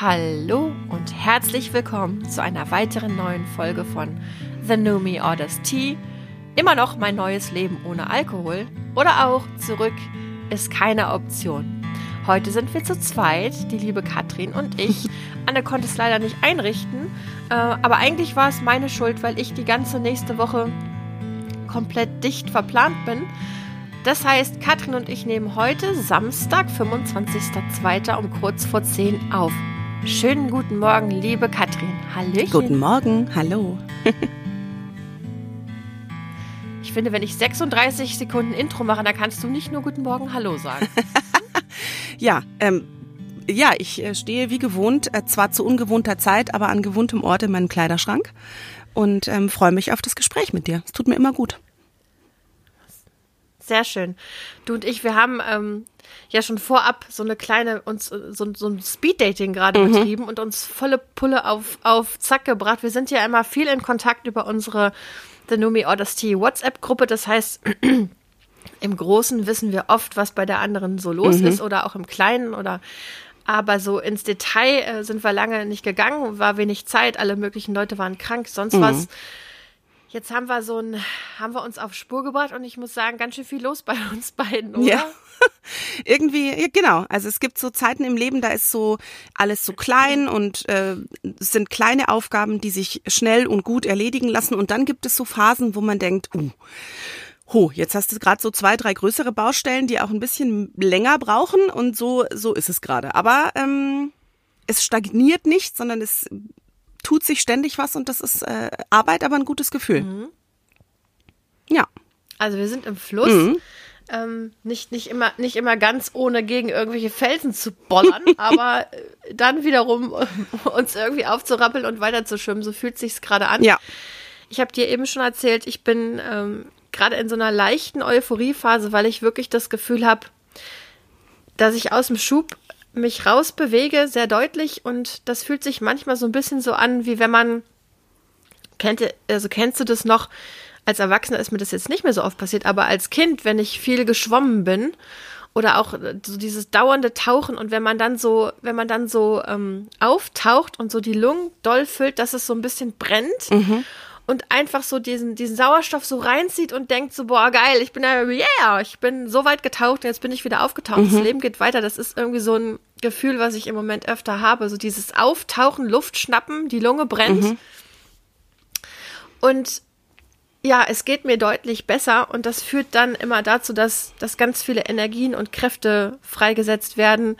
Hallo und herzlich willkommen zu einer weiteren neuen Folge von The New Me Orders Tea. Immer noch mein neues Leben ohne Alkohol oder auch zurück ist keine Option. Heute sind wir zu zweit, die liebe Katrin und ich. Anne konnte es leider nicht einrichten, äh, aber eigentlich war es meine Schuld, weil ich die ganze nächste Woche komplett dicht verplant bin. Das heißt, Katrin und ich nehmen heute Samstag, 25.02. um kurz vor 10 auf. Schönen guten Morgen, liebe Katrin. Hallöchen. Guten Morgen, hallo. ich finde, wenn ich 36 Sekunden Intro mache, dann kannst du nicht nur guten Morgen, hallo sagen. ja, ähm, ja, ich äh, stehe wie gewohnt, äh, zwar zu ungewohnter Zeit, aber an gewohntem Ort in meinem Kleiderschrank und ähm, freue mich auf das Gespräch mit dir. Es tut mir immer gut. Sehr schön. Du und ich, wir haben ähm, ja schon vorab so eine kleine, uns so, so ein Speed-Dating gerade mhm. betrieben und uns volle Pulle auf, auf Zack gebracht. Wir sind ja immer viel in Kontakt über unsere The Numi Odyssey WhatsApp-Gruppe. Das heißt, im Großen wissen wir oft, was bei der anderen so los mhm. ist oder auch im Kleinen oder aber so ins Detail äh, sind wir lange nicht gegangen, war wenig Zeit, alle möglichen Leute waren krank, sonst mhm. was. Jetzt haben wir so ein, haben wir uns auf Spur gebracht und ich muss sagen, ganz schön viel los bei uns beiden, oder? Ja. Irgendwie, ja, genau. Also es gibt so Zeiten im Leben, da ist so alles so klein und äh, es sind kleine Aufgaben, die sich schnell und gut erledigen lassen. Und dann gibt es so Phasen, wo man denkt, uh, ho, jetzt hast du gerade so zwei, drei größere Baustellen, die auch ein bisschen länger brauchen und so, so ist es gerade. Aber ähm, es stagniert nicht, sondern es tut sich ständig was und das ist äh, Arbeit, aber ein gutes Gefühl. Mhm. Ja. Also wir sind im Fluss. Mhm. Ähm, nicht, nicht, immer, nicht immer ganz ohne gegen irgendwelche Felsen zu bollern, aber äh, dann wiederum uns irgendwie aufzurappeln und weiter zu schwimmen. So fühlt sich's gerade an. Ja. Ich habe dir eben schon erzählt, ich bin ähm, gerade in so einer leichten Euphoriephase, weil ich wirklich das Gefühl habe, dass ich aus dem Schub mich rausbewege, sehr deutlich und das fühlt sich manchmal so ein bisschen so an, wie wenn man kennt, also kennst du das noch? Als Erwachsener ist mir das jetzt nicht mehr so oft passiert, aber als Kind, wenn ich viel geschwommen bin oder auch so dieses dauernde Tauchen und wenn man dann so, wenn man dann so ähm, auftaucht und so die Lungen doll füllt, dass es so ein bisschen brennt. Mhm und einfach so diesen, diesen Sauerstoff so reinzieht und denkt so, boah, geil, ich bin ja, yeah, ich bin so weit getaucht und jetzt bin ich wieder aufgetaucht. Mhm. Das Leben geht weiter. Das ist irgendwie so ein Gefühl, was ich im Moment öfter habe. So dieses Auftauchen, Luft schnappen, die Lunge brennt. Mhm. Und ja, es geht mir deutlich besser und das führt dann immer dazu, dass, dass ganz viele Energien und Kräfte freigesetzt werden,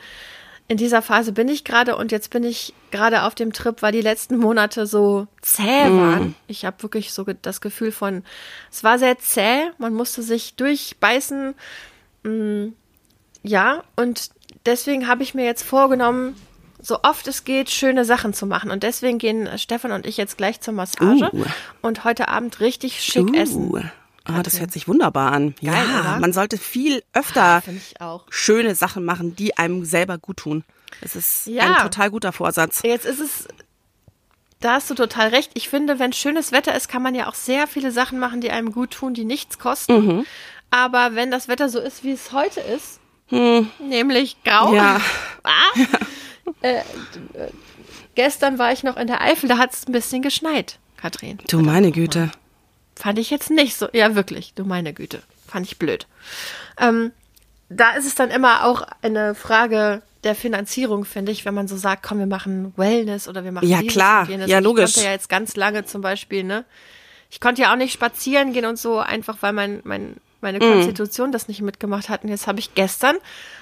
in dieser Phase bin ich gerade und jetzt bin ich gerade auf dem Trip, weil die letzten Monate so zäh mm. waren. Mm. Ich habe wirklich so das Gefühl von, es war sehr zäh, man musste sich durchbeißen. Mm, ja, und deswegen habe ich mir jetzt vorgenommen, so oft es geht, schöne Sachen zu machen. Und deswegen gehen Stefan und ich jetzt gleich zur Massage uh. und heute Abend richtig schick uh. essen. Ah, das hört sich wunderbar an. Geil, ja, oder? man sollte viel öfter ah, schöne Sachen machen, die einem selber gut tun. Das ist ja. ein total guter Vorsatz. Jetzt ist es, da hast du total recht. Ich finde, wenn schönes Wetter ist, kann man ja auch sehr viele Sachen machen, die einem gut tun, die nichts kosten. Mhm. Aber wenn das Wetter so ist, wie es heute ist, hm. nämlich grau, ja. ah, äh, gestern war ich noch in der Eifel, da hat es ein bisschen geschneit, Katrin. Du meine Güte. Fand ich jetzt nicht so. Ja, wirklich, du meine Güte. Fand ich blöd. Ähm, da ist es dann immer auch eine Frage der Finanzierung, finde ich, wenn man so sagt, komm, wir machen Wellness oder wir machen Ja, klar. Ja, logisch. Ich konnte ja jetzt ganz lange zum Beispiel, ne? Ich konnte ja auch nicht spazieren gehen und so, einfach weil mein, mein, meine mm. Konstitution das nicht mitgemacht hat. Und jetzt habe ich gestern,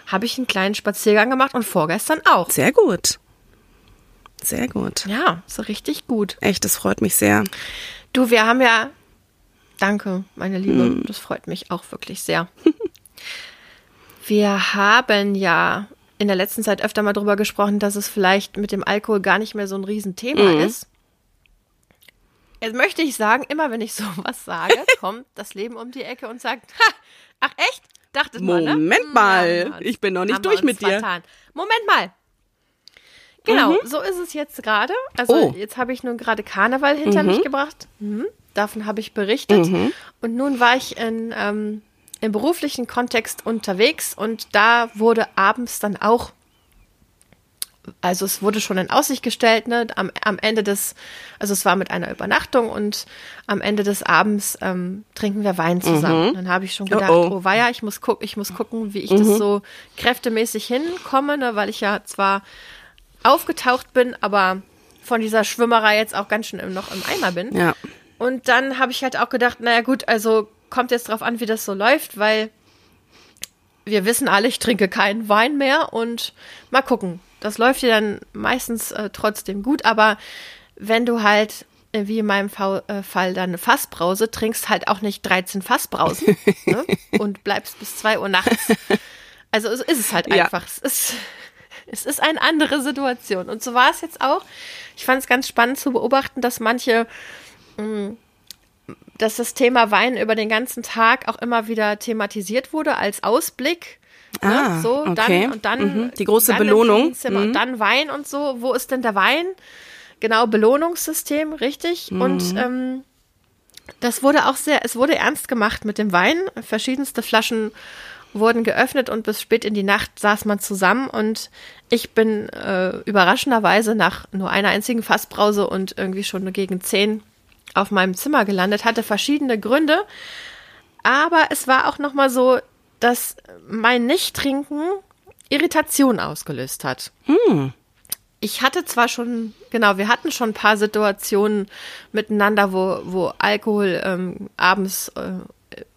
habe ich einen kleinen Spaziergang gemacht und vorgestern auch. Sehr gut. Sehr gut. Ja, so richtig gut. Echt, das freut mich sehr. Du, wir haben ja Danke, meine Liebe. Hm. Das freut mich auch wirklich sehr. Wir haben ja in der letzten Zeit öfter mal drüber gesprochen, dass es vielleicht mit dem Alkohol gar nicht mehr so ein Riesenthema mhm. ist. Jetzt möchte ich sagen, immer wenn ich sowas sage, kommt das Leben um die Ecke und sagt, ha, ach echt? Dachtet Moment mal, ne? mal, ja, ich bin noch nicht durch mit dir. Vertan. Moment mal. Genau, mhm. so ist es jetzt gerade. Also oh. jetzt habe ich nun gerade Karneval hinter mhm. mich gebracht. Mhm. Davon habe ich berichtet. Mhm. Und nun war ich in, ähm, im beruflichen Kontext unterwegs und da wurde abends dann auch also es wurde schon in Aussicht gestellt, ne, am, am Ende des, also es war mit einer Übernachtung und am Ende des Abends ähm, trinken wir Wein zusammen. Mhm. Dann habe ich schon gedacht, oh, oh. oh weia, ich muss gucken, ich muss gucken, wie ich mhm. das so kräftemäßig hinkomme, ne, weil ich ja zwar aufgetaucht bin, aber von dieser Schwimmerei jetzt auch ganz schön im, noch im Eimer bin. Ja. Und dann habe ich halt auch gedacht, naja gut, also kommt jetzt drauf an, wie das so läuft, weil wir wissen alle, ich trinke keinen Wein mehr und mal gucken. Das läuft dir dann meistens äh, trotzdem gut, aber wenn du halt, äh, wie in meinem Fall, äh, Fall dann eine Fassbrause, trinkst halt auch nicht 13 Fassbrausen ne? und bleibst bis 2 Uhr nachts. Also ist es halt einfach. Ja. Es, ist, es ist eine andere Situation. Und so war es jetzt auch. Ich fand es ganz spannend zu beobachten, dass manche dass das Thema Wein über den ganzen Tag auch immer wieder thematisiert wurde als Ausblick. Ne? Ah, ne? so, okay. dann und dann mhm. die große dann Belohnung mhm. und dann Wein und so. Wo ist denn der Wein? Genau, Belohnungssystem, richtig. Mhm. Und ähm, das wurde auch sehr, es wurde ernst gemacht mit dem Wein. Verschiedenste Flaschen wurden geöffnet und bis spät in die Nacht saß man zusammen und ich bin äh, überraschenderweise nach nur einer einzigen Fassbrause und irgendwie schon gegen zehn auf meinem Zimmer gelandet, hatte verschiedene Gründe. Aber es war auch nochmal so, dass mein Nicht-Trinken Irritation ausgelöst hat. Hm. Ich hatte zwar schon, genau, wir hatten schon ein paar Situationen miteinander, wo, wo Alkohol ähm, abends äh,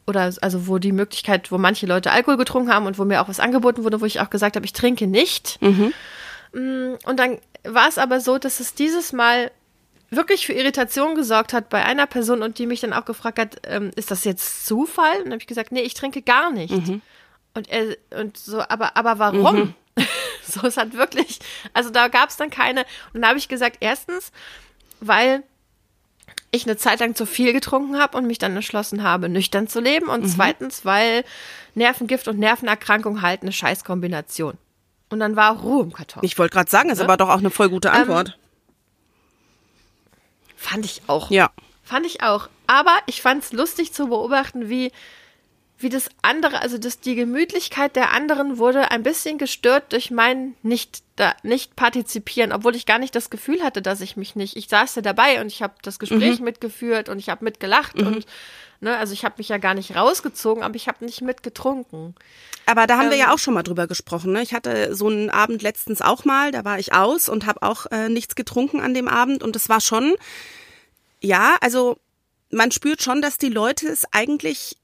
oder also wo die Möglichkeit, wo manche Leute Alkohol getrunken haben und wo mir auch was angeboten wurde, wo ich auch gesagt habe, ich trinke nicht. Mhm. Mm, und dann war es aber so, dass es dieses Mal wirklich für Irritation gesorgt hat bei einer Person und die mich dann auch gefragt hat, ähm, ist das jetzt Zufall? Und dann habe ich gesagt, nee, ich trinke gar nicht. Mhm. Und er und so, aber aber warum? Mhm. so, es hat wirklich, also da gab es dann keine. Und da habe ich gesagt, erstens, weil ich eine Zeit lang zu viel getrunken habe und mich dann entschlossen habe, nüchtern zu leben. Und mhm. zweitens, weil Nervengift und Nervenerkrankung halt eine Scheißkombination. Und dann war Ruhe im Karton. Ich wollte gerade sagen, ist ne? aber doch auch eine voll gute Antwort. Ähm, Fand ich auch. Ja. Fand ich auch. Aber ich fand es lustig zu beobachten, wie, wie das andere, also dass die Gemütlichkeit der anderen wurde ein bisschen gestört durch mein nicht da, nicht partizipieren, obwohl ich gar nicht das Gefühl hatte, dass ich mich nicht. Ich saß ja dabei und ich habe das Gespräch mhm. mitgeführt und ich habe mitgelacht mhm. und ne, also ich habe mich ja gar nicht rausgezogen, aber ich habe nicht mitgetrunken. Aber da haben ähm, wir ja ähm. auch schon mal drüber gesprochen. Ne? Ich hatte so einen Abend letztens auch mal, da war ich aus und habe auch äh, nichts getrunken an dem Abend und es war schon, ja, also man spürt schon, dass die Leute es eigentlich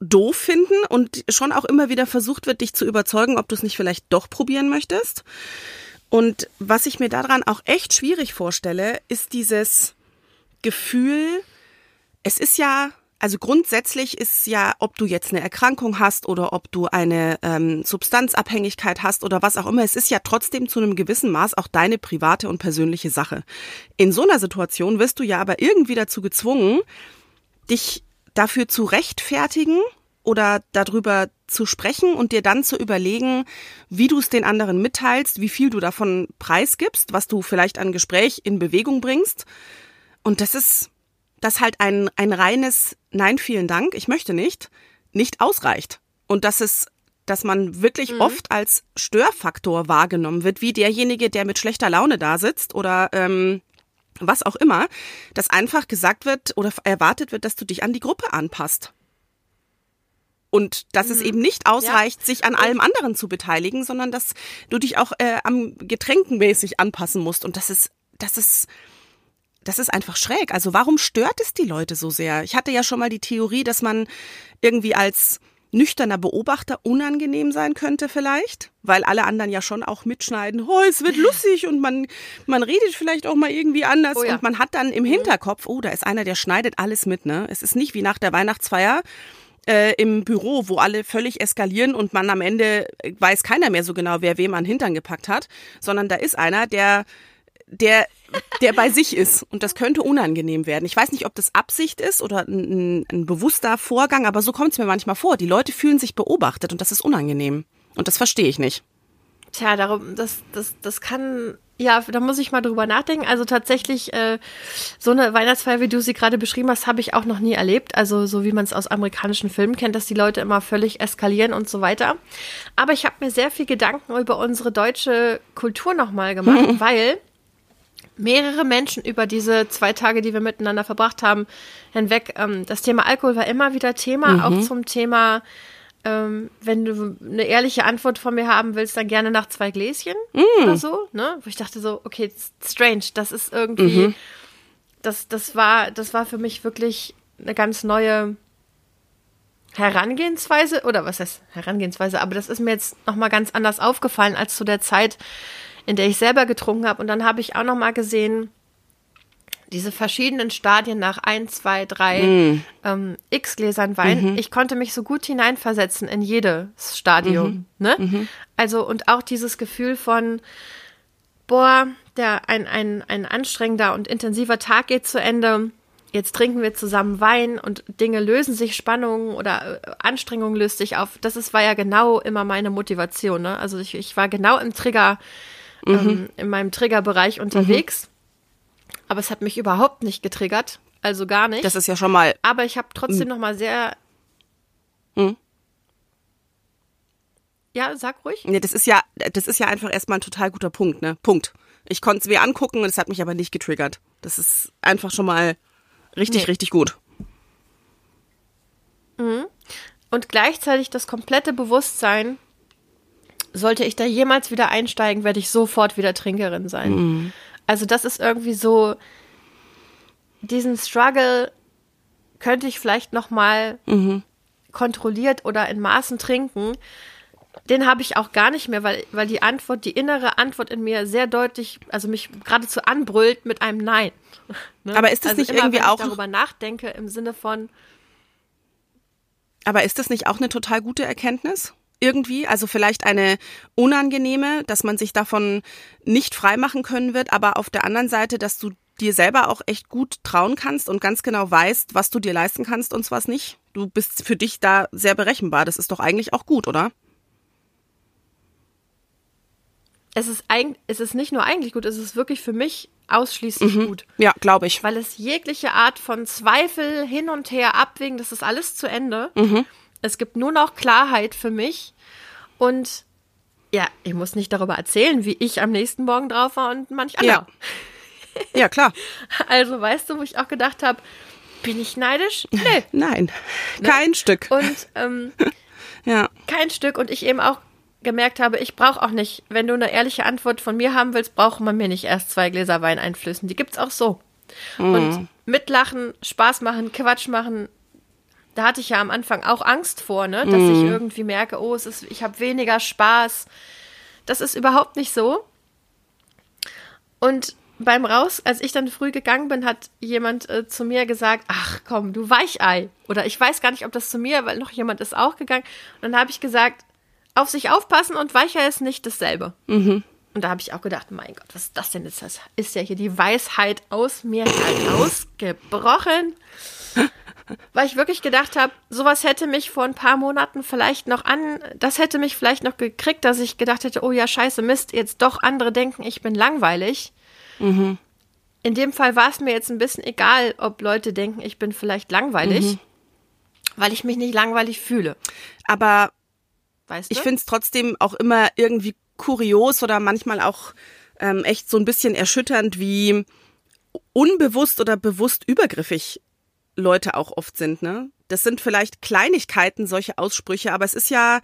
doof finden und schon auch immer wieder versucht wird, dich zu überzeugen, ob du es nicht vielleicht doch probieren möchtest. Und was ich mir daran auch echt schwierig vorstelle, ist dieses Gefühl, es ist ja also grundsätzlich ist ja, ob du jetzt eine Erkrankung hast oder ob du eine ähm, Substanzabhängigkeit hast oder was auch immer, es ist ja trotzdem zu einem gewissen Maß auch deine private und persönliche Sache. In so einer Situation wirst du ja aber irgendwie dazu gezwungen, dich dafür zu rechtfertigen oder darüber zu sprechen und dir dann zu überlegen, wie du es den anderen mitteilst, wie viel du davon preisgibst, was du vielleicht an Gespräch in Bewegung bringst. Und das ist dass halt ein, ein reines Nein, vielen Dank, ich möchte nicht, nicht ausreicht. Und dass es dass man wirklich mhm. oft als Störfaktor wahrgenommen wird, wie derjenige, der mit schlechter Laune da sitzt oder ähm, was auch immer, dass einfach gesagt wird oder erwartet wird, dass du dich an die Gruppe anpasst. Und dass mhm. es eben nicht ausreicht, ja. sich an allem anderen zu beteiligen, sondern dass du dich auch äh, am Getränkenmäßig anpassen musst. Und das ist, das ist, das ist einfach schräg. Also warum stört es die Leute so sehr? Ich hatte ja schon mal die Theorie, dass man irgendwie als nüchterner Beobachter unangenehm sein könnte vielleicht, weil alle anderen ja schon auch mitschneiden, oh, es wird lustig und man, man redet vielleicht auch mal irgendwie anders oh ja. und man hat dann im mhm. Hinterkopf, oh, da ist einer, der schneidet alles mit, ne? Es ist nicht wie nach der Weihnachtsfeier, äh, im Büro, wo alle völlig eskalieren und man am Ende weiß keiner mehr so genau, wer wem an Hintern gepackt hat, sondern da ist einer, der der, der bei sich ist. Und das könnte unangenehm werden. Ich weiß nicht, ob das Absicht ist oder ein, ein bewusster Vorgang, aber so kommt es mir manchmal vor. Die Leute fühlen sich beobachtet und das ist unangenehm. Und das verstehe ich nicht. Tja, darum, das, das, das kann, ja, da muss ich mal drüber nachdenken. Also tatsächlich, äh, so eine Weihnachtsfeier, wie du sie gerade beschrieben hast, habe ich auch noch nie erlebt. Also so wie man es aus amerikanischen Filmen kennt, dass die Leute immer völlig eskalieren und so weiter. Aber ich habe mir sehr viel Gedanken über unsere deutsche Kultur nochmal gemacht, weil mehrere Menschen über diese zwei Tage, die wir miteinander verbracht haben, hinweg, ähm, das Thema Alkohol war immer wieder Thema, mhm. auch zum Thema ähm, wenn du eine ehrliche Antwort von mir haben willst, dann gerne nach zwei Gläschen mm. oder so, ne? Wo ich dachte so, okay, strange, das ist irgendwie, mhm. das, das war, das war für mich wirklich eine ganz neue Herangehensweise, oder was heißt Herangehensweise, aber das ist mir jetzt nochmal ganz anders aufgefallen als zu der Zeit, in der ich selber getrunken habe. Und dann habe ich auch nochmal gesehen, diese verschiedenen Stadien nach ein, zwei, drei mm. ähm, X-Gläsern Wein. Mhm. Ich konnte mich so gut hineinversetzen in jedes Stadium. Mhm. Ne? Mhm. Also und auch dieses Gefühl von, boah, der ein, ein, ein anstrengender und intensiver Tag geht zu Ende. Jetzt trinken wir zusammen Wein und Dinge lösen sich, Spannungen oder äh, Anstrengung löst sich auf. Das ist, war ja genau immer meine Motivation. Ne? Also ich, ich war genau im Trigger, mhm. ähm, in meinem Triggerbereich unterwegs. Aber es hat mich überhaupt nicht getriggert. Also gar nicht. Das ist ja schon mal. Aber ich habe trotzdem hm. noch mal sehr. Hm. Ja, sag ruhig. Nee, das ist ja, das ist ja einfach erstmal ein total guter Punkt, ne? Punkt. Ich konnte es mir angucken und es hat mich aber nicht getriggert. Das ist einfach schon mal richtig, nee. richtig gut. Mhm. Und gleichzeitig das komplette Bewusstsein, sollte ich da jemals wieder einsteigen, werde ich sofort wieder Trinkerin sein. Mhm. Also das ist irgendwie so diesen Struggle könnte ich vielleicht noch mal mhm. kontrolliert oder in Maßen trinken. Den habe ich auch gar nicht mehr, weil, weil die Antwort, die innere Antwort in mir sehr deutlich, also mich geradezu anbrüllt mit einem Nein. Ne? Aber ist das also nicht immer, irgendwie wenn auch ich darüber nachdenke im Sinne von Aber ist das nicht auch eine total gute Erkenntnis? Irgendwie, also vielleicht eine unangenehme, dass man sich davon nicht freimachen können wird, aber auf der anderen Seite, dass du dir selber auch echt gut trauen kannst und ganz genau weißt, was du dir leisten kannst und was nicht. Du bist für dich da sehr berechenbar. Das ist doch eigentlich auch gut, oder? Es ist, eigentlich, es ist nicht nur eigentlich gut, es ist wirklich für mich ausschließlich mhm. gut. Ja, glaube ich. Weil es jegliche Art von Zweifel hin und her abwägen, das ist alles zu Ende. Mhm. Es gibt nur noch Klarheit für mich. Und ja, ich muss nicht darüber erzählen, wie ich am nächsten Morgen drauf war und manch anderer. Ja, ja klar. Also weißt du, wo ich auch gedacht habe, bin ich neidisch? Nee. Nein, ne? kein Stück. Und ähm, ja. kein Stück. Und ich eben auch gemerkt habe, ich brauche auch nicht, wenn du eine ehrliche Antwort von mir haben willst, braucht man mir nicht erst zwei Gläser Wein einflößen. Die gibt's auch so. Mhm. Und mitlachen, Spaß machen, Quatsch machen, da hatte ich ja am Anfang auch Angst vor, ne, dass mm. ich mhm. irgendwie merke, oh, es ist, ich habe weniger Spaß. Das ist überhaupt nicht so. Und beim Raus, als ich dann früh gegangen bin, hat jemand äh, zu mir gesagt, ach komm, du Weichei. Oder ich weiß gar nicht, ob das zu mir, weil noch jemand ist auch gegangen. Und dann habe ich gesagt, auf sich aufpassen und Weichei ist nicht dasselbe. Mhm. Und da habe ich auch gedacht, mein Gott, was ist das denn? Das ist ja hier die Weisheit aus mir herausgebrochen. Weil ich wirklich gedacht habe, sowas hätte mich vor ein paar Monaten vielleicht noch an, das hätte mich vielleicht noch gekriegt, dass ich gedacht hätte, oh ja, scheiße, Mist, jetzt doch andere denken, ich bin langweilig. Mhm. In dem Fall war es mir jetzt ein bisschen egal, ob Leute denken, ich bin vielleicht langweilig, mhm. weil ich mich nicht langweilig fühle. Aber weißt du? ich finde es trotzdem auch immer irgendwie kurios oder manchmal auch ähm, echt so ein bisschen erschütternd, wie unbewusst oder bewusst übergriffig Leute auch oft sind, ne? Das sind vielleicht Kleinigkeiten, solche Aussprüche, aber es ist ja,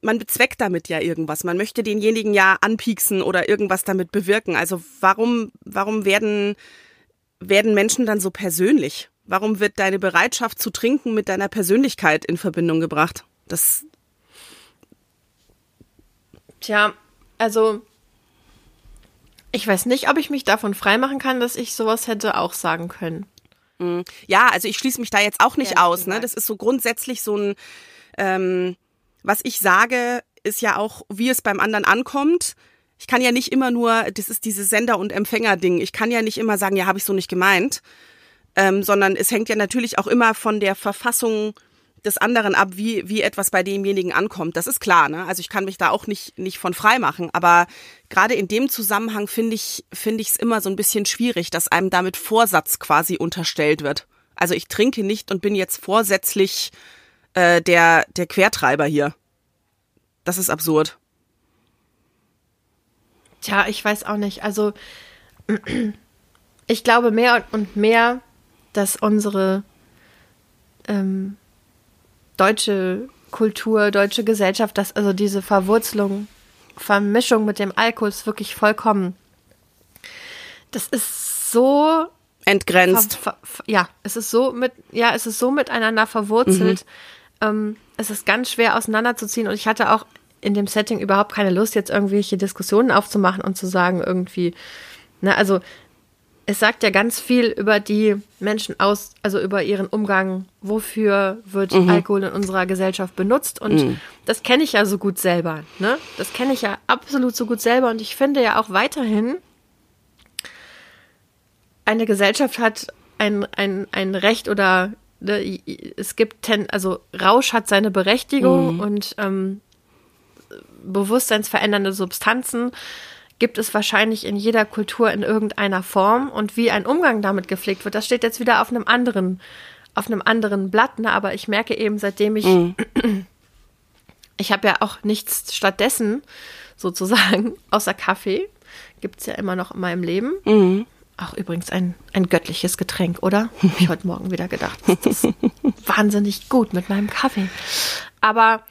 man bezweckt damit ja irgendwas. Man möchte denjenigen ja anpieksen oder irgendwas damit bewirken. Also warum, warum werden, werden Menschen dann so persönlich? Warum wird deine Bereitschaft zu trinken mit deiner Persönlichkeit in Verbindung gebracht? Das. Tja, also ich weiß nicht, ob ich mich davon freimachen kann, dass ich sowas hätte auch sagen können. Mhm. Ja, also ich schließe mich da jetzt auch nicht ja, aus. Ne? Das ist so grundsätzlich so ein, ähm, was ich sage, ist ja auch, wie es beim anderen ankommt. Ich kann ja nicht immer nur, das ist dieses Sender- und Empfänger-Ding. Ich kann ja nicht immer sagen, ja, habe ich so nicht gemeint, ähm, sondern es hängt ja natürlich auch immer von der Verfassung des anderen ab, wie, wie etwas bei demjenigen ankommt. Das ist klar, ne? Also ich kann mich da auch nicht, nicht von frei machen. Aber gerade in dem Zusammenhang finde ich, finde ich es immer so ein bisschen schwierig, dass einem damit Vorsatz quasi unterstellt wird. Also ich trinke nicht und bin jetzt vorsätzlich äh, der, der Quertreiber hier. Das ist absurd. Tja, ich weiß auch nicht. Also ich glaube mehr und mehr, dass unsere ähm, deutsche Kultur, deutsche Gesellschaft, dass also diese Verwurzelung, Vermischung mit dem Alkohol ist wirklich vollkommen. Das ist so entgrenzt. Ver, ver, ja, es ist so mit, ja, es ist so miteinander verwurzelt. Mhm. Ähm, es ist ganz schwer auseinanderzuziehen und ich hatte auch in dem Setting überhaupt keine Lust, jetzt irgendwelche Diskussionen aufzumachen und zu sagen, irgendwie, ne, also es sagt ja ganz viel über die Menschen aus, also über ihren Umgang, wofür wird mhm. Alkohol in unserer Gesellschaft benutzt. Und mhm. das kenne ich ja so gut selber. Ne? Das kenne ich ja absolut so gut selber. Und ich finde ja auch weiterhin, eine Gesellschaft hat ein, ein, ein Recht oder ne, es gibt, ten, also Rausch hat seine Berechtigung mhm. und ähm, bewusstseinsverändernde Substanzen gibt es wahrscheinlich in jeder Kultur in irgendeiner Form. Und wie ein Umgang damit gepflegt wird, das steht jetzt wieder auf einem anderen, auf einem anderen Blatt. Ne? Aber ich merke eben, seitdem ich, mhm. ich habe ja auch nichts stattdessen sozusagen, außer Kaffee, gibt es ja immer noch in meinem Leben. Mhm. Auch übrigens ein, ein göttliches Getränk, oder? Hab ich heute Morgen wieder gedacht. Das ist wahnsinnig gut mit meinem Kaffee. Aber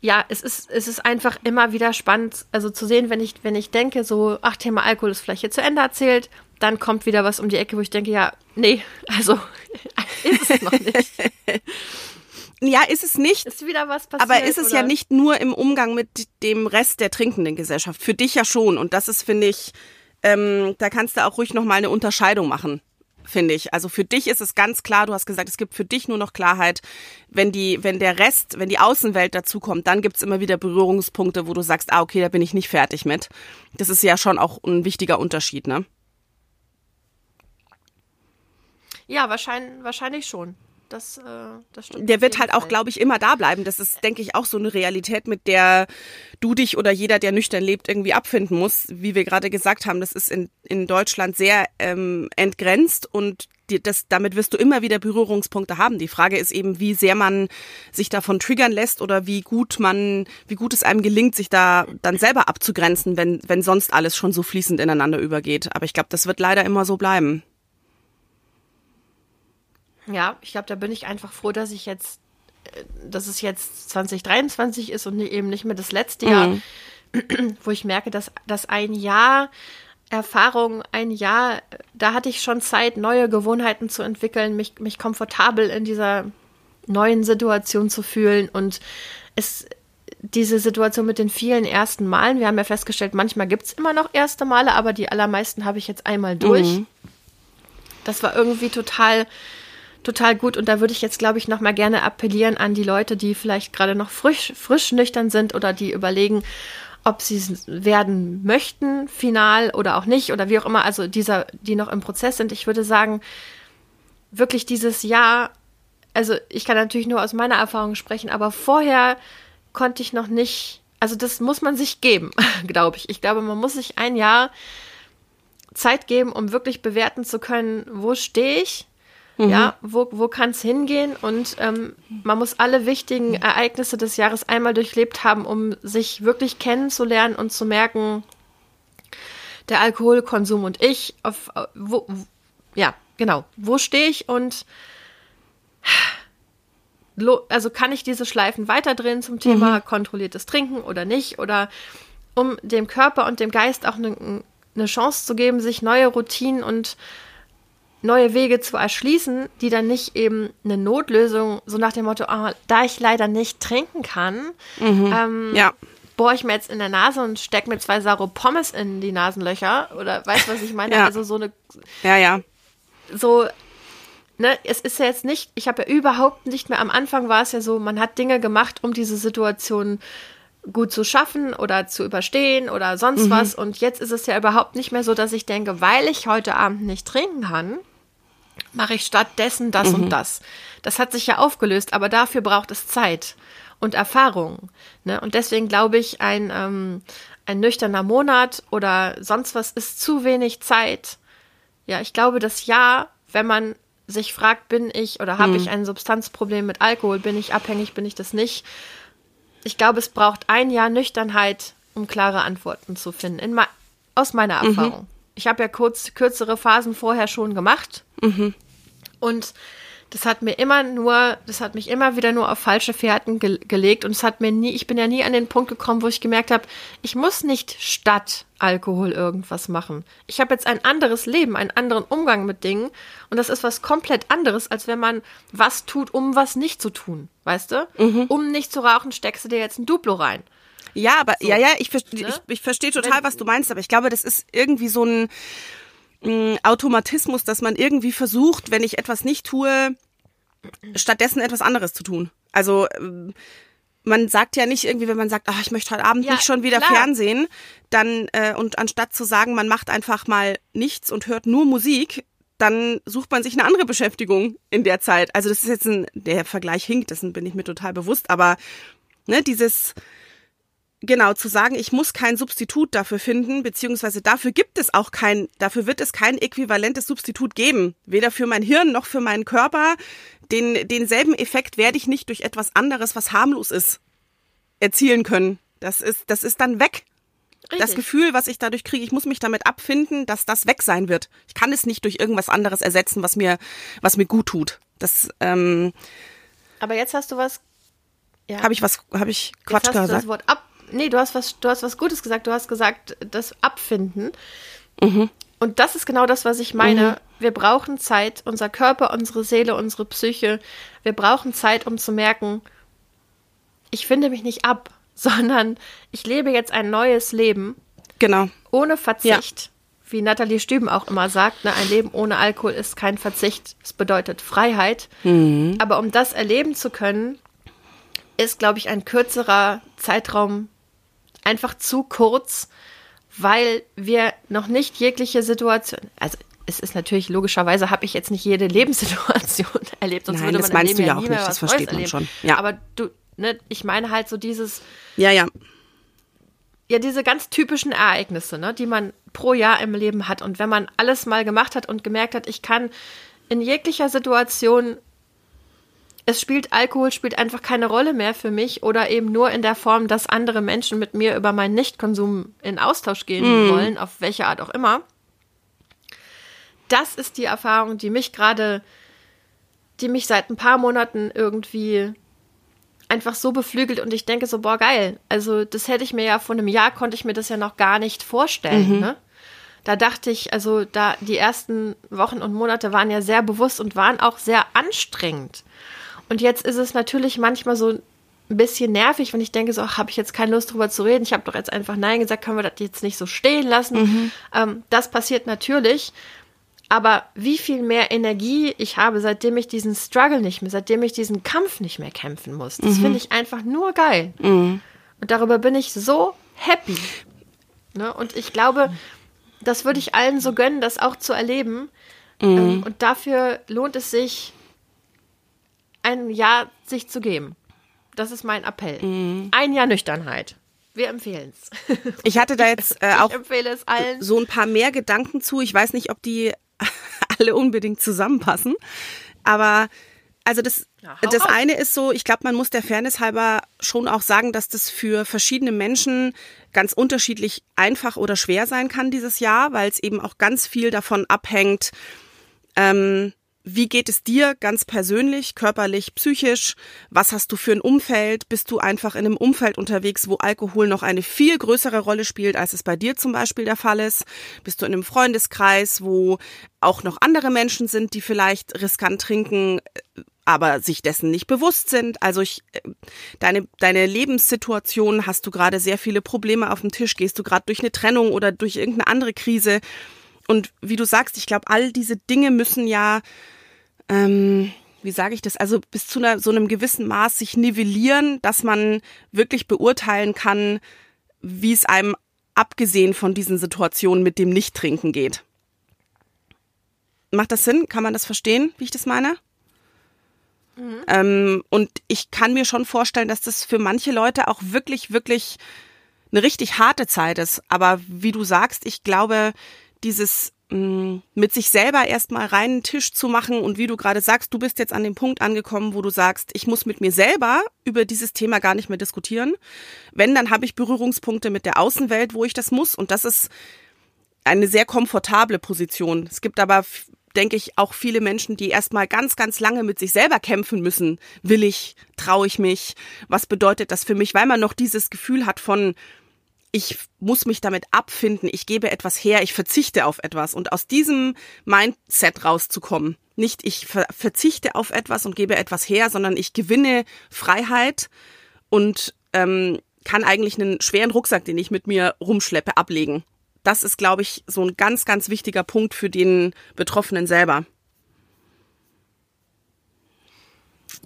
ja, es ist, es ist einfach immer wieder spannend, also zu sehen, wenn ich, wenn ich denke, so, ach, Thema Alkohol ist vielleicht hier zu Ende erzählt, dann kommt wieder was um die Ecke, wo ich denke, ja, nee, also ist es noch nicht. Ja, ist es nicht. Ist wieder was passiert. Aber ist es oder? ja nicht nur im Umgang mit dem Rest der trinkenden Gesellschaft. Für dich ja schon. Und das ist, finde ich, ähm, da kannst du auch ruhig nochmal eine Unterscheidung machen finde ich. Also für dich ist es ganz klar, du hast gesagt, es gibt für dich nur noch Klarheit. Wenn die, wenn der Rest, wenn die Außenwelt dazukommt, dann gibt's immer wieder Berührungspunkte, wo du sagst, ah, okay, da bin ich nicht fertig mit. Das ist ja schon auch ein wichtiger Unterschied, ne? Ja, wahrscheinlich, wahrscheinlich schon. Das, äh, das stimmt. Der wird halt auch, glaube ich, immer da bleiben. Das ist, denke ich, auch so eine Realität, mit der du dich oder jeder, der nüchtern lebt, irgendwie abfinden muss. Wie wir gerade gesagt haben, das ist in, in Deutschland sehr ähm, entgrenzt und die, das, damit wirst du immer wieder Berührungspunkte haben. Die Frage ist eben, wie sehr man sich davon triggern lässt oder wie gut man, wie gut es einem gelingt, sich da dann selber abzugrenzen, wenn, wenn sonst alles schon so fließend ineinander übergeht. Aber ich glaube, das wird leider immer so bleiben. Ja, ich glaube, da bin ich einfach froh, dass ich jetzt, äh, dass es jetzt 2023 ist und eben nicht mehr das letzte mhm. Jahr, wo ich merke, dass, dass ein Jahr Erfahrung, ein Jahr, da hatte ich schon Zeit, neue Gewohnheiten zu entwickeln, mich, mich komfortabel in dieser neuen Situation zu fühlen und es, diese Situation mit den vielen ersten Malen, wir haben ja festgestellt, manchmal gibt es immer noch erste Male, aber die allermeisten habe ich jetzt einmal durch. Mhm. Das war irgendwie total total gut. Und da würde ich jetzt, glaube ich, noch mal gerne appellieren an die Leute, die vielleicht gerade noch frisch, frisch nüchtern sind oder die überlegen, ob sie es werden möchten, final oder auch nicht oder wie auch immer, also dieser, die noch im Prozess sind. Ich würde sagen, wirklich dieses Jahr, also ich kann natürlich nur aus meiner Erfahrung sprechen, aber vorher konnte ich noch nicht, also das muss man sich geben, glaube ich. Ich glaube, man muss sich ein Jahr Zeit geben, um wirklich bewerten zu können, wo stehe ich, Mhm. Ja, wo, wo kann es hingehen? Und ähm, man muss alle wichtigen Ereignisse des Jahres einmal durchlebt haben, um sich wirklich kennenzulernen und zu merken, der Alkoholkonsum und ich, auf, wo, ja, genau, wo stehe ich und also kann ich diese Schleifen weiterdrehen zum Thema mhm. kontrolliertes Trinken oder nicht oder um dem Körper und dem Geist auch eine, eine Chance zu geben, sich neue Routinen und neue Wege zu erschließen, die dann nicht eben eine Notlösung, so nach dem Motto, oh, da ich leider nicht trinken kann, mhm. ähm, ja. bohre ich mir jetzt in der Nase und stecke mir zwei saure Pommes in die Nasenlöcher oder weißt du, was ich meine? ja. Also so eine. Ja, ja. So, ne, es ist ja jetzt nicht, ich habe ja überhaupt nicht mehr, am Anfang war es ja so, man hat Dinge gemacht, um diese Situation gut zu schaffen oder zu überstehen oder sonst mhm. was. Und jetzt ist es ja überhaupt nicht mehr so, dass ich denke, weil ich heute Abend nicht trinken kann, mache ich stattdessen das mhm. und das. Das hat sich ja aufgelöst, aber dafür braucht es Zeit und Erfahrung. Ne? Und deswegen glaube ich, ein, ähm, ein nüchterner Monat oder sonst was ist zu wenig Zeit. Ja, ich glaube, das Jahr, wenn man sich fragt, bin ich oder habe hm. ich ein Substanzproblem mit Alkohol, bin ich abhängig, bin ich das nicht. Ich glaube, es braucht ein Jahr Nüchternheit, um klare Antworten zu finden, in, aus meiner mhm. Erfahrung. Mhm. Ich habe ja kurz, kürzere Phasen vorher schon gemacht. Mhm. Und das hat mir immer nur, das hat mich immer wieder nur auf falsche Fährten ge gelegt und es hat mir nie, ich bin ja nie an den Punkt gekommen, wo ich gemerkt habe, ich muss nicht statt Alkohol irgendwas machen. Ich habe jetzt ein anderes Leben, einen anderen Umgang mit Dingen und das ist was komplett anderes, als wenn man was tut, um was nicht zu tun, weißt du? Mhm. Um nicht zu rauchen, steckst du dir jetzt ein Duplo rein. Ja, aber so. ja, ja, ich, ne? ich, ich verstehe total, was du meinst, aber ich glaube, das ist irgendwie so ein Automatismus, dass man irgendwie versucht, wenn ich etwas nicht tue, stattdessen etwas anderes zu tun. Also ähm, man sagt ja nicht irgendwie, wenn man sagt, ach, ich möchte heute Abend ja, nicht schon wieder klar. Fernsehen, dann äh, und anstatt zu sagen, man macht einfach mal nichts und hört nur Musik, dann sucht man sich eine andere Beschäftigung in der Zeit. Also das ist jetzt ein, der Vergleich hinkt, dessen bin ich mir total bewusst, aber ne, dieses Genau, zu sagen, ich muss kein Substitut dafür finden, beziehungsweise dafür gibt es auch kein, dafür wird es kein äquivalentes Substitut geben. Weder für mein Hirn noch für meinen Körper. Den, denselben Effekt werde ich nicht durch etwas anderes, was harmlos ist, erzielen können. Das ist, das ist dann weg. Richtig. Das Gefühl, was ich dadurch kriege, ich muss mich damit abfinden, dass das weg sein wird. Ich kann es nicht durch irgendwas anderes ersetzen, was mir, was mir gut tut. Das, ähm, Aber jetzt hast du was. Ja. Habe ich was, habe ich Quatsch jetzt hast gesagt? Du das Wort ab nee, du hast was, du hast was Gutes gesagt. Du hast gesagt, das Abfinden. Mhm. Und das ist genau das, was ich meine. Mhm. Wir brauchen Zeit, unser Körper, unsere Seele, unsere Psyche. Wir brauchen Zeit, um zu merken, ich finde mich nicht ab, sondern ich lebe jetzt ein neues Leben. Genau. Ohne Verzicht. Ja. Wie Nathalie Stüben auch immer sagt, ne, ein Leben ohne Alkohol ist kein Verzicht. Es bedeutet Freiheit. Mhm. Aber um das erleben zu können, ist, glaube ich, ein kürzerer Zeitraum einfach zu kurz, weil wir noch nicht jegliche Situation, also es ist natürlich logischerweise habe ich jetzt nicht jede Lebenssituation erlebt, sonst Nein, würde man das meinst du ja auch nicht, das versteht man schon. Ja. Aber du, ne, ich meine halt so dieses. Ja, ja. Ja, diese ganz typischen Ereignisse, ne, die man pro Jahr im Leben hat. Und wenn man alles mal gemacht hat und gemerkt hat, ich kann in jeglicher Situation es spielt Alkohol spielt einfach keine Rolle mehr für mich oder eben nur in der Form, dass andere Menschen mit mir über meinen Nichtkonsum in Austausch gehen mm. wollen, auf welche Art auch immer. Das ist die Erfahrung, die mich gerade, die mich seit ein paar Monaten irgendwie einfach so beflügelt und ich denke so, boah, geil. Also, das hätte ich mir ja vor einem Jahr, konnte ich mir das ja noch gar nicht vorstellen, mhm. ne? Da dachte ich, also da die ersten Wochen und Monate waren ja sehr bewusst und waren auch sehr anstrengend. Und jetzt ist es natürlich manchmal so ein bisschen nervig, wenn ich denke, so, habe ich jetzt keine Lust drüber zu reden. Ich habe doch jetzt einfach Nein gesagt, können wir das jetzt nicht so stehen lassen. Mhm. Ähm, das passiert natürlich. Aber wie viel mehr Energie ich habe, seitdem ich diesen Struggle nicht mehr, seitdem ich diesen Kampf nicht mehr kämpfen muss. Das mhm. finde ich einfach nur geil. Mhm. Und darüber bin ich so happy. Ne? Und ich glaube, das würde ich allen so gönnen, das auch zu erleben. Mhm. Ähm, und dafür lohnt es sich, ein Jahr sich zu geben. Das ist mein Appell. Mhm. Ein Jahr Nüchternheit. Wir empfehlen es. Ich hatte da jetzt äh, auch so ein paar mehr Gedanken zu. Ich weiß nicht, ob die alle unbedingt zusammenpassen. Aber also das, ja, das eine ist so, ich glaube, man muss der Fairness halber schon auch sagen, dass das für verschiedene Menschen ganz unterschiedlich einfach oder schwer sein kann dieses Jahr, weil es eben auch ganz viel davon abhängt, ähm, wie geht es dir ganz persönlich, körperlich, psychisch? Was hast du für ein Umfeld? Bist du einfach in einem Umfeld unterwegs, wo Alkohol noch eine viel größere Rolle spielt, als es bei dir zum Beispiel der Fall ist? Bist du in einem Freundeskreis, wo auch noch andere Menschen sind, die vielleicht riskant trinken, aber sich dessen nicht bewusst sind? Also ich, deine, deine Lebenssituation, hast du gerade sehr viele Probleme auf dem Tisch? Gehst du gerade durch eine Trennung oder durch irgendeine andere Krise? Und wie du sagst, ich glaube, all diese Dinge müssen ja ähm, wie sage ich das, also bis zu einer, so einem gewissen Maß sich nivellieren, dass man wirklich beurteilen kann, wie es einem abgesehen von diesen Situationen mit dem Nichttrinken geht. macht das Sinn? Kann man das verstehen, wie ich das meine? Mhm. Ähm, und ich kann mir schon vorstellen, dass das für manche Leute auch wirklich, wirklich eine richtig harte Zeit ist. Aber wie du sagst, ich glaube, dieses mit sich selber erstmal reinen Tisch zu machen und wie du gerade sagst, du bist jetzt an dem Punkt angekommen, wo du sagst, ich muss mit mir selber über dieses Thema gar nicht mehr diskutieren. Wenn, dann habe ich Berührungspunkte mit der Außenwelt, wo ich das muss und das ist eine sehr komfortable Position. Es gibt aber, denke ich, auch viele Menschen, die erstmal ganz, ganz lange mit sich selber kämpfen müssen. Will ich, traue ich mich? Was bedeutet das für mich? Weil man noch dieses Gefühl hat von, ich muss mich damit abfinden, ich gebe etwas her, ich verzichte auf etwas. Und aus diesem Mindset rauszukommen, nicht ich ver verzichte auf etwas und gebe etwas her, sondern ich gewinne Freiheit und ähm, kann eigentlich einen schweren Rucksack, den ich mit mir rumschleppe, ablegen. Das ist, glaube ich, so ein ganz, ganz wichtiger Punkt für den Betroffenen selber.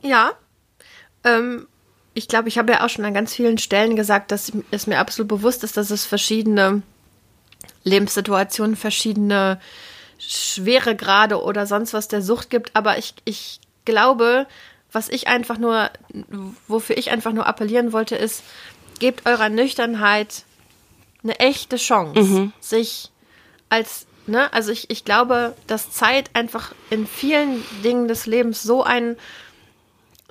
Ja, ähm, ich glaube, ich habe ja auch schon an ganz vielen Stellen gesagt, dass es mir absolut bewusst ist, dass es verschiedene Lebenssituationen, verschiedene Schweregrade oder sonst was der Sucht gibt. Aber ich, ich glaube, was ich einfach nur, wofür ich einfach nur appellieren wollte, ist, gebt eurer Nüchternheit eine echte Chance, mhm. sich als, ne, also ich, ich glaube, dass Zeit einfach in vielen Dingen des Lebens so ein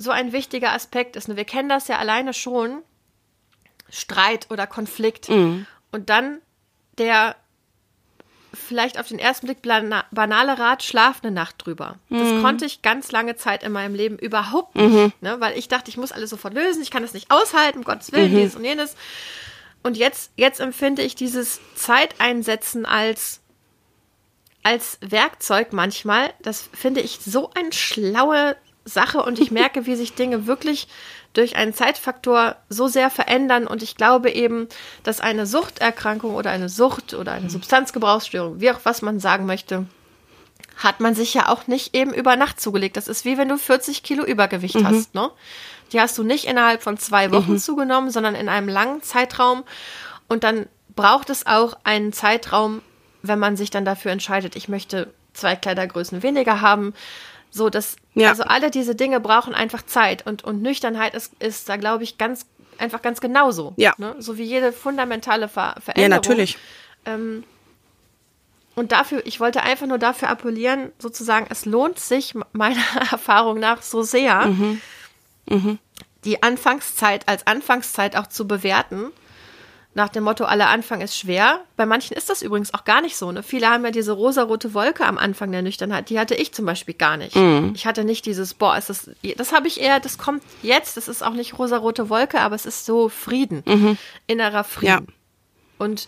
so ein wichtiger Aspekt ist. Und wir kennen das ja alleine schon. Streit oder Konflikt. Mhm. Und dann der vielleicht auf den ersten Blick banale Rat, schlaf eine Nacht drüber. Mhm. Das konnte ich ganz lange Zeit in meinem Leben überhaupt nicht, mhm. ne? weil ich dachte, ich muss alles sofort lösen, ich kann das nicht aushalten, um Gottes Willen, mhm. dieses und jenes. Und jetzt, jetzt empfinde ich dieses Zeiteinsetzen als, als Werkzeug manchmal, das finde ich so ein schlauer Sache und ich merke, wie sich Dinge wirklich durch einen Zeitfaktor so sehr verändern und ich glaube eben, dass eine Suchterkrankung oder eine Sucht oder eine Substanzgebrauchsstörung, wie auch was man sagen möchte, hat man sich ja auch nicht eben über Nacht zugelegt. Das ist wie wenn du 40 Kilo Übergewicht mhm. hast, ne? Die hast du nicht innerhalb von zwei Wochen mhm. zugenommen, sondern in einem langen Zeitraum. Und dann braucht es auch einen Zeitraum, wenn man sich dann dafür entscheidet, ich möchte zwei Kleidergrößen weniger haben, so, das, ja. also alle diese Dinge brauchen einfach Zeit und, und Nüchternheit ist, ist da, glaube ich, ganz, einfach ganz genauso. Ja. Ne? So wie jede fundamentale Ver Veränderung. Ja, natürlich. Ähm, und dafür, ich wollte einfach nur dafür appellieren, sozusagen, es lohnt sich meiner Erfahrung nach so sehr, mhm. Mhm. die Anfangszeit als Anfangszeit auch zu bewerten nach dem Motto, aller Anfang ist schwer. Bei manchen ist das übrigens auch gar nicht so. Ne? Viele haben ja diese rosarote Wolke am Anfang der Nüchternheit. Die hatte ich zum Beispiel gar nicht. Mhm. Ich hatte nicht dieses, boah, ist das, das habe ich eher, das kommt jetzt, das ist auch nicht rosarote Wolke, aber es ist so Frieden, mhm. innerer Frieden. Ja. Und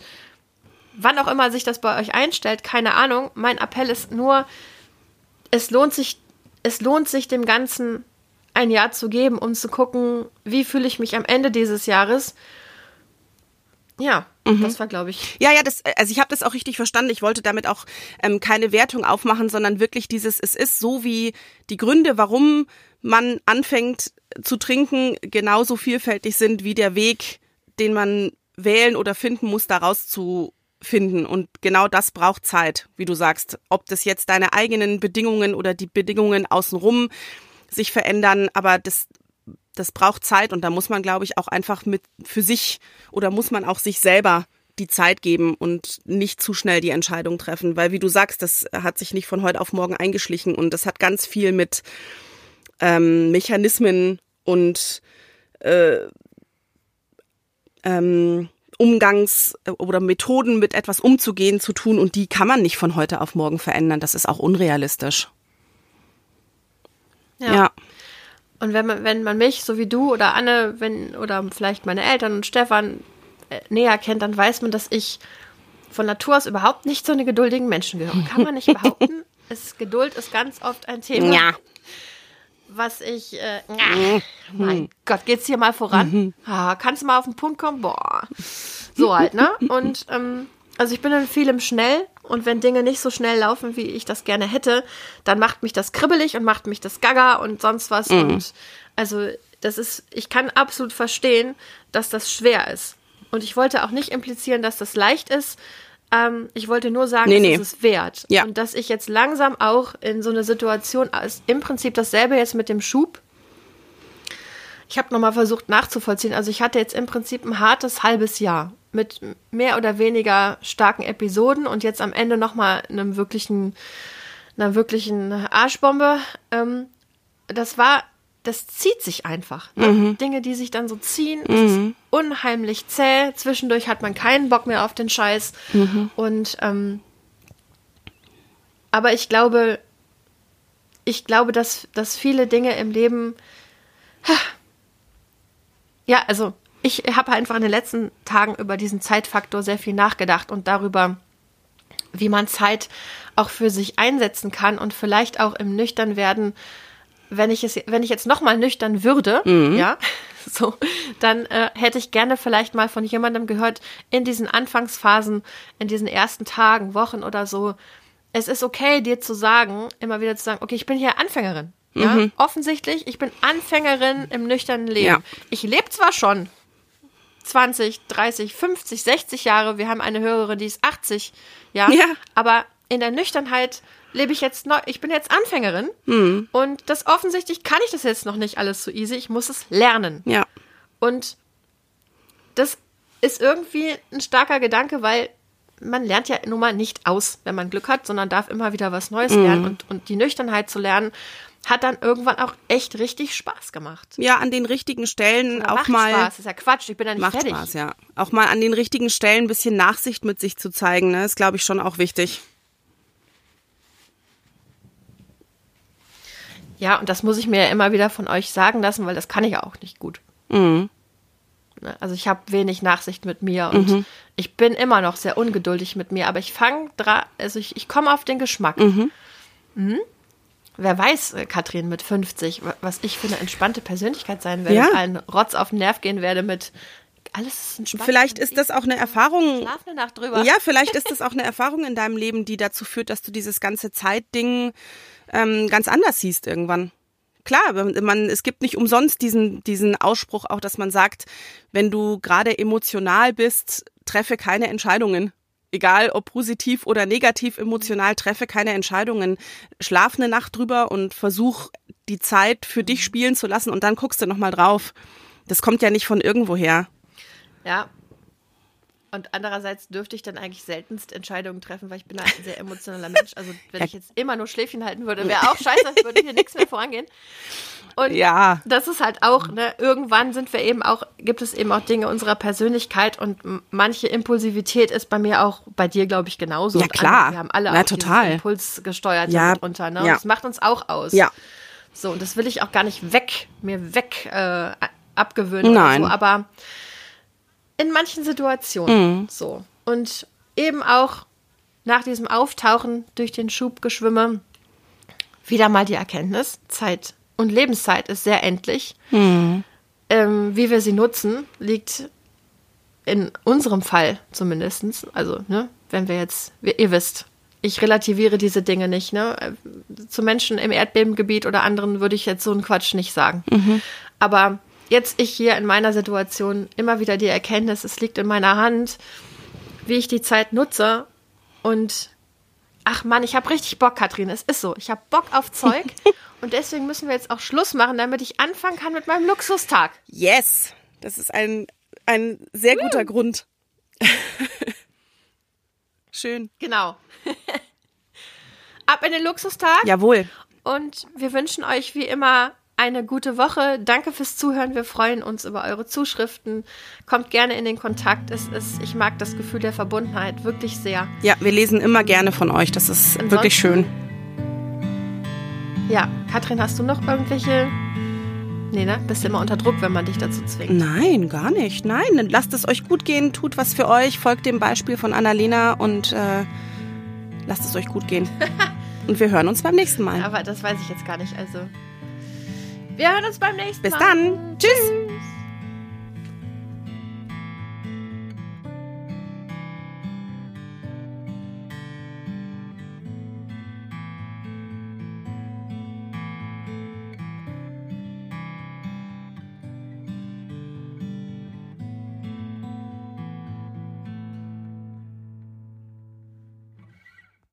wann auch immer sich das bei euch einstellt, keine Ahnung. Mein Appell ist nur, es lohnt sich, es lohnt sich dem Ganzen ein Jahr zu geben, um zu gucken, wie fühle ich mich am Ende dieses Jahres ja, mhm. das war, glaube ich. Ja, ja, das, also ich habe das auch richtig verstanden. Ich wollte damit auch ähm, keine Wertung aufmachen, sondern wirklich dieses, es ist so wie die Gründe, warum man anfängt zu trinken, genauso vielfältig sind wie der Weg, den man wählen oder finden muss, daraus zu finden. Und genau das braucht Zeit, wie du sagst. Ob das jetzt deine eigenen Bedingungen oder die Bedingungen außenrum sich verändern, aber das das braucht Zeit und da muss man, glaube ich, auch einfach mit für sich oder muss man auch sich selber die Zeit geben und nicht zu schnell die Entscheidung treffen, weil wie du sagst, das hat sich nicht von heute auf morgen eingeschlichen und das hat ganz viel mit ähm, Mechanismen und äh, ähm, Umgangs- oder Methoden mit etwas umzugehen zu tun und die kann man nicht von heute auf morgen verändern. Das ist auch unrealistisch. ja. ja. Und wenn man, wenn man mich, so wie du oder Anne, wenn, oder vielleicht meine Eltern und Stefan äh, näher kennt, dann weiß man, dass ich von Natur aus überhaupt nicht zu den geduldigen Menschen gehöre. Kann man nicht behaupten. es, Geduld ist ganz oft ein Thema. Ja. Was ich, äh, ja, mein Gott, geht's hier mal voran? Mhm. Ah, kannst du mal auf den Punkt kommen? Boah. So halt, ne? Und ähm, also ich bin in vielem schnell und wenn Dinge nicht so schnell laufen, wie ich das gerne hätte, dann macht mich das kribbelig und macht mich das gaga und sonst was. Mhm. Und also das ist, ich kann absolut verstehen, dass das schwer ist. Und ich wollte auch nicht implizieren, dass das leicht ist. Ähm, ich wollte nur sagen, Nee, es nee. ist es wert. Ja. Und dass ich jetzt langsam auch in so eine Situation, ist im Prinzip dasselbe jetzt mit dem Schub. Ich habe nochmal versucht nachzuvollziehen. Also ich hatte jetzt im Prinzip ein hartes halbes Jahr mit mehr oder weniger starken Episoden und jetzt am Ende nochmal einem wirklichen, einer wirklichen Arschbombe. Ähm, das war, das zieht sich einfach. Ne? Dinge, die sich dann so ziehen, es ist unheimlich zäh. Zwischendurch hat man keinen Bock mehr auf den Scheiß. Und ähm, aber ich glaube, ich glaube, dass, dass viele Dinge im Leben ja, also ich habe einfach in den letzten Tagen über diesen Zeitfaktor sehr viel nachgedacht und darüber, wie man Zeit auch für sich einsetzen kann und vielleicht auch im Nüchternwerden, wenn ich es, wenn ich jetzt nochmal nüchtern würde, ja, so, dann äh, hätte ich gerne vielleicht mal von jemandem gehört, in diesen Anfangsphasen, in diesen ersten Tagen, Wochen oder so, es ist okay, dir zu sagen, immer wieder zu sagen, okay, ich bin hier Anfängerin. Ja, offensichtlich, ich bin Anfängerin im nüchternen Leben. Ja. Ich lebe zwar schon 20, 30, 50, 60 Jahre. Wir haben eine Hörerin, die ist 80. Ja. Ja. Aber in der Nüchternheit lebe ich jetzt neu. Ich bin jetzt Anfängerin. Und das offensichtlich kann ich das jetzt noch nicht alles so easy. Ich muss es lernen. Ja. Und das ist irgendwie ein starker Gedanke, weil man lernt ja nun mal nicht aus, wenn man Glück hat, sondern darf immer wieder was Neues lernen. Und, und die Nüchternheit zu lernen, hat dann irgendwann auch echt richtig Spaß gemacht. Ja, an den richtigen Stellen Oder auch macht mal. Spaß, ist ja Quatsch, ich bin ja nicht Macht fertig. Spaß, ja. Auch mal an den richtigen Stellen ein bisschen Nachsicht mit sich zu zeigen, ne, ist, glaube ich, schon auch wichtig. Ja, und das muss ich mir ja immer wieder von euch sagen lassen, weil das kann ich ja auch nicht gut. Mhm. Ne, Also ich habe wenig Nachsicht mit mir und ich bin immer noch sehr ungeduldig mit mir, aber ich fange dran, also ich, ich komme auf den Geschmack. Mhm. Wer weiß, äh, Katrin, mit 50, wa- was ich für eine entspannte Persönlichkeit sein werde, Ja. allen Rotz auf den Nerv gehen werde mit alles ist entspannt. Vielleicht ist das auch eine Erfahrung. Schlaf eine Nacht drüber. Ja, vielleicht ist das auch eine Erfahrung in deinem Leben, die dazu führt, dass du dieses ganze Zeitding ähm, ganz anders siehst irgendwann. Klar, man, es gibt nicht umsonst diesen, diesen Ausspruch auch, dass man sagt, wenn du gerade emotional bist, treffe keine Entscheidungen. Egal ob positiv oder negativ emotional, treffe keine Entscheidungen. Schlaf eine Nacht drüber und versuch die Zeit für dich spielen zu lassen und dann guckst du nochmal drauf. Das kommt ja nicht von irgendwoher. Ja. Und andererseits dürfte ich dann eigentlich seltenst Entscheidungen treffen, weil ich bin ein sehr emotionaler Mensch. Also wenn Ja. ich jetzt immer nur Schläfchen halten würde, wäre auch scheiße, würde hier nichts mehr vorangehen. Und Ja. das ist halt auch, ne, irgendwann sind wir eben auch, gibt es eben auch Dinge unserer Persönlichkeit und manche Impulsivität ist bei mir auch, bei dir glaube ich genauso. Ja, klar. Wir haben alle Na, auch total. dieses impulsgesteuerte Ja, mitunter, ne? ja. Das macht uns auch aus. Ja. So, und das will ich auch gar nicht weg, mir weg äh, abgewöhnen Nein. so, aber in manchen Situationen Mhm. so. Und eben auch nach diesem Auftauchen durch den Schubgeschwimme wieder mal die Erkenntnis, Zeit und Lebenszeit ist sehr endlich. Mhm. Ähm, wie wir sie nutzen, liegt in unserem Fall zumindestens. Also, ne, wenn wir jetzt, ihr wisst, ich relativiere diese Dinge nicht. Ne? Äh, Zu Menschen im Erdbebengebiet oder anderen würde ich jetzt so einen Quatsch nicht sagen. Aber jetzt ich hier in meiner Situation immer wieder die Erkenntnis, es liegt in meiner Hand, wie ich die Zeit nutze und ach Mann, ich habe richtig Bock, Katrin. Es ist so, ich habe Bock auf Zeug und deswegen müssen wir jetzt auch Schluss machen, damit ich anfangen kann mit meinem Luxustag. Yes, das ist ein, ein sehr guter Grund. Schön. Genau. Ab in den Luxustag. Jawohl. Und wir wünschen euch wie immer eine gute Woche. Danke fürs Zuhören. Wir freuen uns über eure Zuschriften. Kommt gerne in den Kontakt. Es ist, ich mag das Gefühl der Verbundenheit wirklich sehr. Ja, wir lesen immer gerne von euch. Das ist Ansonsten- wirklich schön. Ja, Katrin, hast du noch irgendwelche. Nee, ne? Bist immer unter Druck, wenn man dich dazu zwingt. Nein, gar nicht. Nein, lasst es euch gut gehen, tut was für euch, folgt dem Beispiel von Annalena und äh, lasst es euch gut gehen. Und wir hören uns beim nächsten Mal. Aber das weiß ich jetzt gar nicht. Also. Wir hören uns beim nächsten Bis Mal. dann. Tschüss.